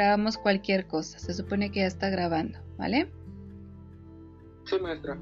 grabamos cualquier cosa. Se supone que ya está grabando, ¿vale? Sí, maestra.